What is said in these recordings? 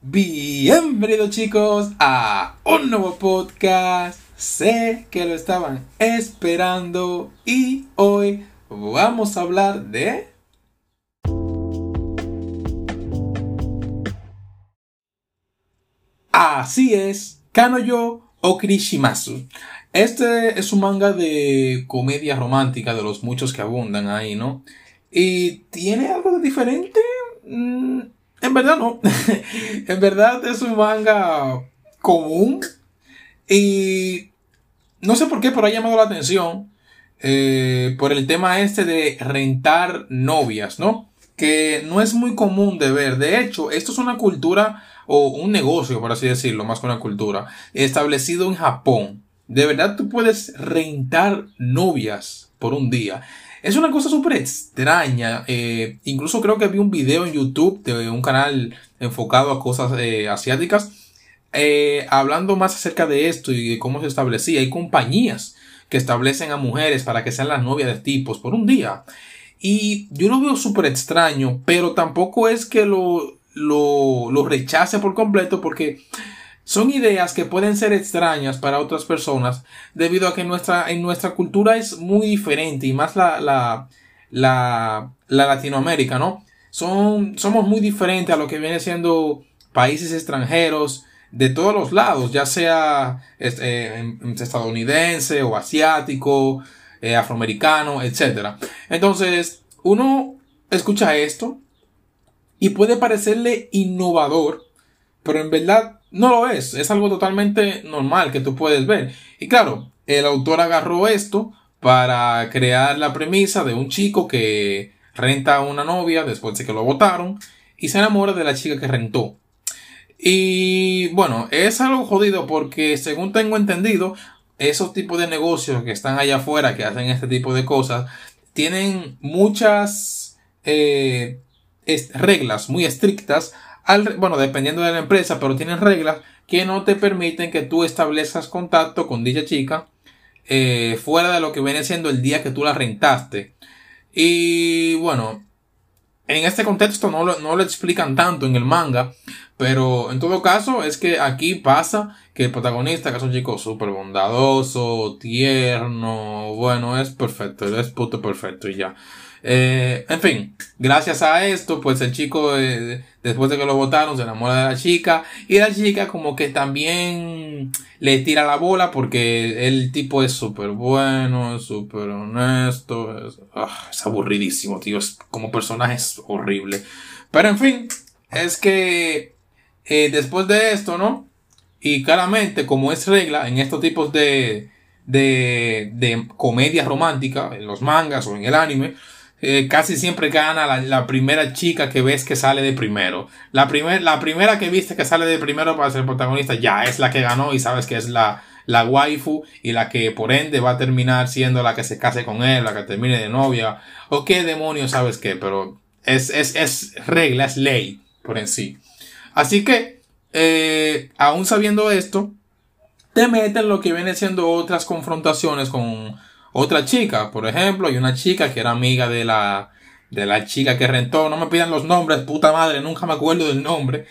Bienvenidos chicos a un nuevo podcast. Sé que lo estaban esperando y hoy vamos a hablar de... Así es, Kanoyo o Krishimasu. Este es un manga de comedia romántica de los muchos que abundan ahí, ¿no? Y tiene algo de diferente. Mm, en verdad no. en verdad es un manga común. Y no sé por qué, pero ha llamado la atención. Eh, por el tema este de rentar novias, ¿no? Que no es muy común de ver. De hecho, esto es una cultura o un negocio, por así decirlo, más que una cultura, establecido en Japón. De verdad tú puedes rentar novias por un día. Es una cosa súper extraña. Eh, incluso creo que vi un video en YouTube de un canal enfocado a cosas eh, asiáticas. Eh, hablando más acerca de esto y de cómo se establecía. Hay compañías que establecen a mujeres para que sean las novias de tipos por un día. Y yo lo veo súper extraño, pero tampoco es que lo, lo, lo rechace por completo porque son ideas que pueden ser extrañas para otras personas debido a que nuestra, en nuestra cultura es muy diferente y más la, la, la, la Latinoamérica, ¿no? Son, somos muy diferentes a lo que viene siendo países extranjeros de todos los lados, ya sea eh, estadounidense o asiático, eh, afroamericano, etc. Entonces, uno escucha esto y puede parecerle innovador, pero en verdad no lo es, es algo totalmente normal que tú puedes ver. Y claro, el autor agarró esto para crear la premisa de un chico que renta a una novia después de que lo votaron y se enamora de la chica que rentó. Y bueno, es algo jodido porque según tengo entendido, esos tipos de negocios que están allá afuera que hacen este tipo de cosas tienen muchas eh, reglas muy estrictas bueno, dependiendo de la empresa, pero tienen reglas que no te permiten que tú establezcas contacto con dicha chica eh, fuera de lo que viene siendo el día que tú la rentaste. Y bueno, en este contexto no no lo explican tanto en el manga, pero en todo caso es que aquí pasa que el protagonista, que es un chico súper bondadoso, tierno, bueno, es perfecto, es puto perfecto y ya. Eh, en fin, gracias a esto, pues el chico, eh, después de que lo votaron, se enamora de la chica. Y la chica como que también le tira la bola porque el tipo es súper bueno, súper honesto. Ah, es, aburridísimo, tío. como personaje es horrible. Pero en fin, es que eh, después de esto, ¿no? Y claramente, como es regla en estos tipos de, de, de comedia romántica, en los mangas o en el anime, eh, casi siempre gana la, primera chica que ves que sale de primero. La, primer, la primera que viste que sale de primero para ser protagonista ya es la que ganó y sabes que es la, la waifu y la que por ende va a terminar siendo la que se case con él, la que termine de novia. O qué demonios sabes qué, pero es, es, es regla, es ley por en sí. Así que, eh, aún sabiendo esto, te meten lo que viene siendo otras confrontaciones con otra chica. Por ejemplo, hay una chica que era amiga de la, de la chica que rentó. No me pidan los nombres, puta madre, nunca me acuerdo del nombre.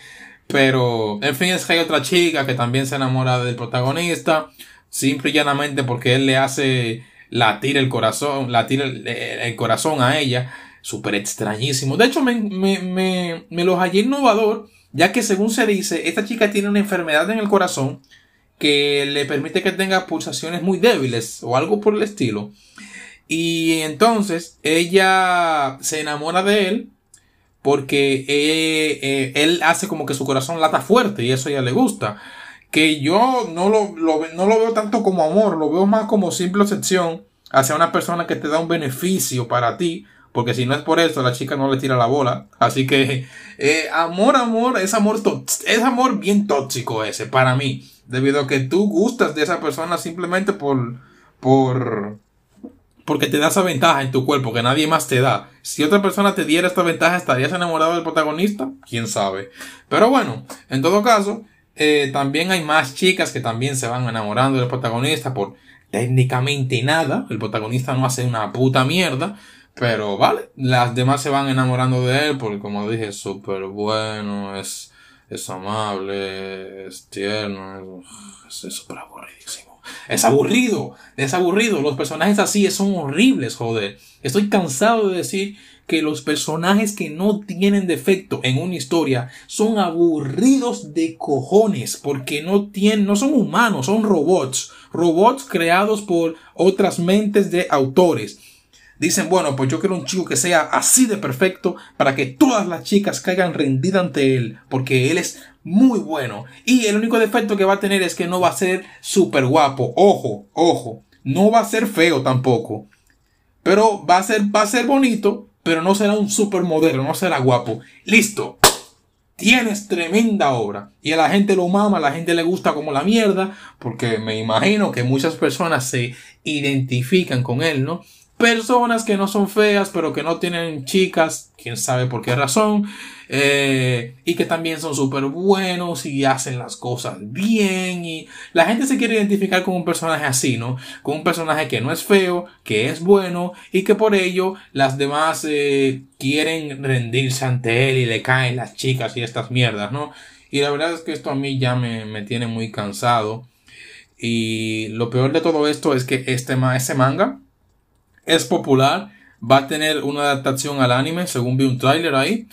Pero, en fin, es que hay otra chica que también se enamora del protagonista. Simple y llanamente porque él le hace latir el corazón, latir el, el corazón a ella. Súper extrañísimo. De hecho, me, me, me, me lo hallé innovador, ya que según se dice, esta chica tiene una enfermedad en el corazón que le permite que tenga pulsaciones muy débiles o algo por el estilo. Y entonces ella se enamora de él porque eh, eh, él hace como que su corazón lata fuerte y eso a ella le gusta. Que yo no lo, no lo veo tanto como amor, lo veo más como simple excepción hacia una persona que te da un beneficio para ti. Porque si no es por eso, la chica no le tira la bola. Así que, eh, amor, amor, es amor, es amor bien tóxico ese, para mí. Debido a que tú gustas de esa persona simplemente por, por, porque te da esa ventaja en tu cuerpo que nadie más te da. Si otra persona te diera esta ventaja, ¿estarías enamorado del protagonista? ¿Quién sabe? Pero bueno, en todo caso, eh, también hay más chicas que también se van enamorando del protagonista por técnicamente nada. El protagonista no hace una puta mierda. Pero vale, las demás se van enamorando de él porque como dije es súper bueno, es es amable, es tierno, es súper aburridísimo. Es aburrido, es aburrido. Los personajes así son horribles, joder. Estoy cansado de decir que los personajes que no tienen defecto en una historia son aburridos de cojones porque no tienen, no son humanos, son robots, robots creados por otras mentes de autores. Dicen, bueno, pues yo quiero un chico que sea así de perfecto para que todas las chicas caigan rendidas ante él, porque él es muy bueno. Y el único defecto que va a tener es que no va a ser súper guapo. Ojo, ojo, no va a ser feo tampoco. Pero va a ser, va a ser bonito, pero no será un supermodelo, no será guapo. Listo. Tienes tremenda obra. Y a la gente lo mama, a la gente le gusta como la mierda, porque me imagino que muchas personas se identifican con él, ¿no? Personas que no son feas, pero que no tienen chicas, quién sabe por qué razón, eh, y que también son súper buenos y hacen las cosas bien, y la gente se quiere identificar con un personaje así, ¿no? Con un personaje que no es feo, que es bueno, y que por ello las demás eh, quieren rendirse ante él y le caen las chicas y estas mierdas, ¿no? Y la verdad es que esto a mí ya me, me tiene muy cansado. Y lo peor de todo esto es que este, ese manga, es popular, va a tener una adaptación al anime, según vi un tráiler ahí.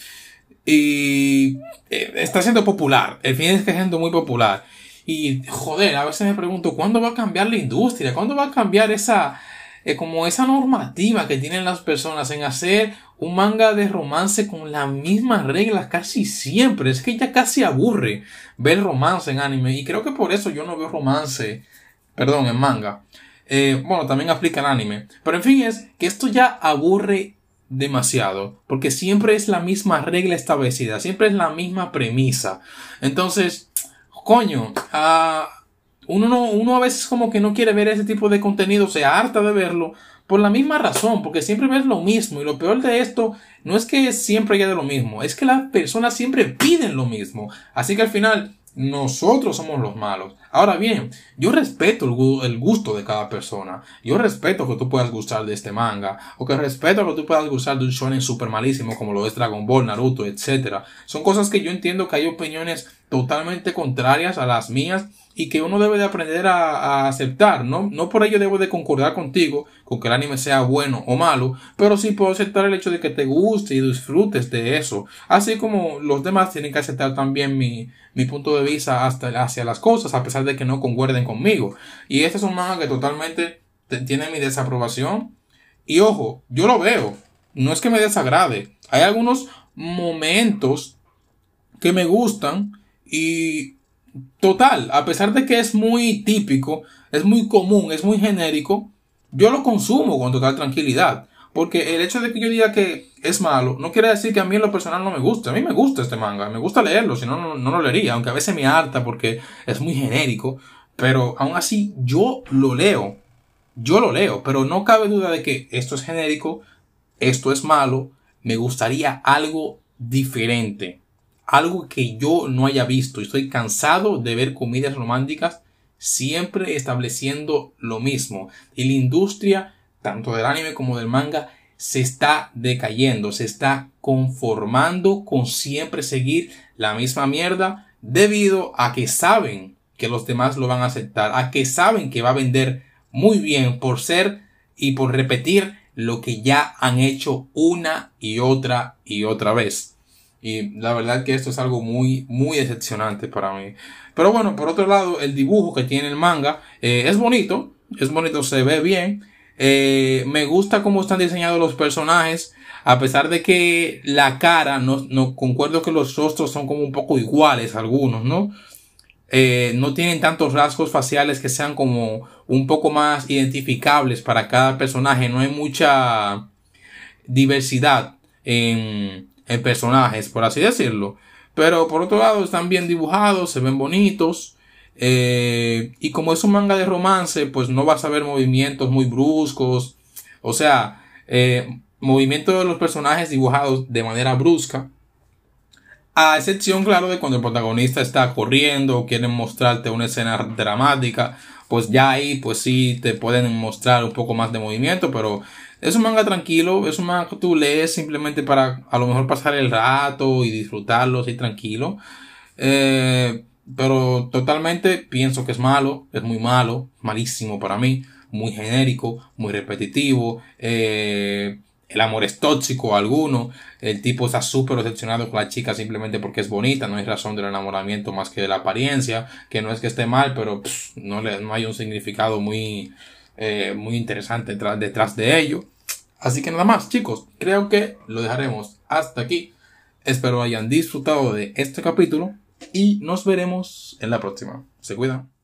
Y eh, está siendo popular, el fin es que siendo muy popular. Y joder, a veces me pregunto, ¿cuándo va a cambiar la industria? ¿Cuándo va a cambiar esa, eh, como esa normativa que tienen las personas en hacer un manga de romance con las mismas reglas casi siempre? Es que ya casi aburre ver romance en anime. Y creo que por eso yo no veo romance, perdón, en manga. Eh, bueno, también aplica el anime. Pero en fin, es que esto ya aburre demasiado. Porque siempre es la misma regla establecida. Siempre es la misma premisa. Entonces, coño, uh, uno, no, uno a veces como que no quiere ver ese tipo de contenido. Se harta de verlo. Por la misma razón, porque siempre ves lo mismo. Y lo peor de esto no es que siempre haya lo mismo, es que las personas siempre piden lo mismo. Así que al final nosotros somos los malos. Ahora bien, yo respeto el, gusto de cada persona. Yo respeto que tú puedas gustar de este manga. O que respeto que tú puedas gustar de un shonen super malísimo como lo es Dragon Ball, Naruto, etc. Son cosas que yo entiendo que hay opiniones totalmente contrarias a las mías y que uno debe de aprender a, aceptar, ¿no? No por ello debo de concordar contigo con que el anime sea bueno o malo, pero sí puedo aceptar el hecho de que te guste y disfrutes de eso, así como los demás tienen que aceptar también mi, mi punto de vista hasta, hacia las cosas, a pesar de que no concuerden conmigo. Y este es un que totalmente tiene mi desaprobación. Y ojo, yo lo veo, no es que me desagrade, hay algunos momentos que me gustan y total, a pesar de que es muy típico, es muy común, es muy genérico, yo lo consumo con total tranquilidad. Porque el hecho de que yo diga que es malo, no quiere decir que a mí en lo personal no me guste. A mí me gusta este manga, me gusta leerlo, si no, no, lo leería, aunque a veces me harta porque es muy genérico. Pero aún así, yo lo leo. Yo lo leo, pero no cabe duda de que esto es genérico, esto es malo, me gustaría algo diferente algo que yo no haya visto. Estoy cansado de ver comedias románticas siempre estableciendo lo mismo. Y la industria, tanto del anime como del manga, se está decayendo, se está conformando con siempre seguir la misma mierda debido a que saben que los demás lo van a aceptar, a que saben que va a vender muy bien por ser y por repetir lo que ya han hecho una y otra y otra vez. Y la verdad que esto es algo muy, muy decepcionante para mí. Pero bueno, por otro lado, el dibujo que tiene el manga eh, es bonito. Es bonito, se ve bien. Eh, me gusta cómo están diseñados los personajes. A pesar de que la cara, no, no concuerdo que los rostros son como un poco iguales algunos, ¿no? Eh, no tienen tantos rasgos faciales que sean como un poco más identificables para cada personaje. No hay mucha diversidad en, en personajes, por así decirlo. Pero por otro lado están bien dibujados, se ven bonitos. Eh, y como es un manga de romance, pues no vas a ver movimientos muy bruscos. O sea, eh, de los personajes dibujados de manera brusca. A excepción, claro, de cuando el protagonista está corriendo o quieren mostrarte una escena dramática. Pues ya ahí, pues sí, te pueden mostrar un poco más de movimiento, pero es un manga tranquilo, es un manga que tú lees simplemente para a lo mejor pasar el rato y disfrutarlo así tranquilo. Eh, pero totalmente pienso que es malo, es muy malo, malísimo para mí, muy genérico, muy repetitivo. Eh, el amor es tóxico alguno, el tipo está súper decepcionado con la chica simplemente porque es bonita, no hay razón del enamoramiento más que de la apariencia, que no es que esté mal, pero no, le, no hay un significado muy, eh, muy interesante detrás, de ello. Así que nada más, chicos, creo que lo dejaremos hasta aquí. Espero hayan disfrutado de este capítulo y nos veremos en la próxima. Se cuidan.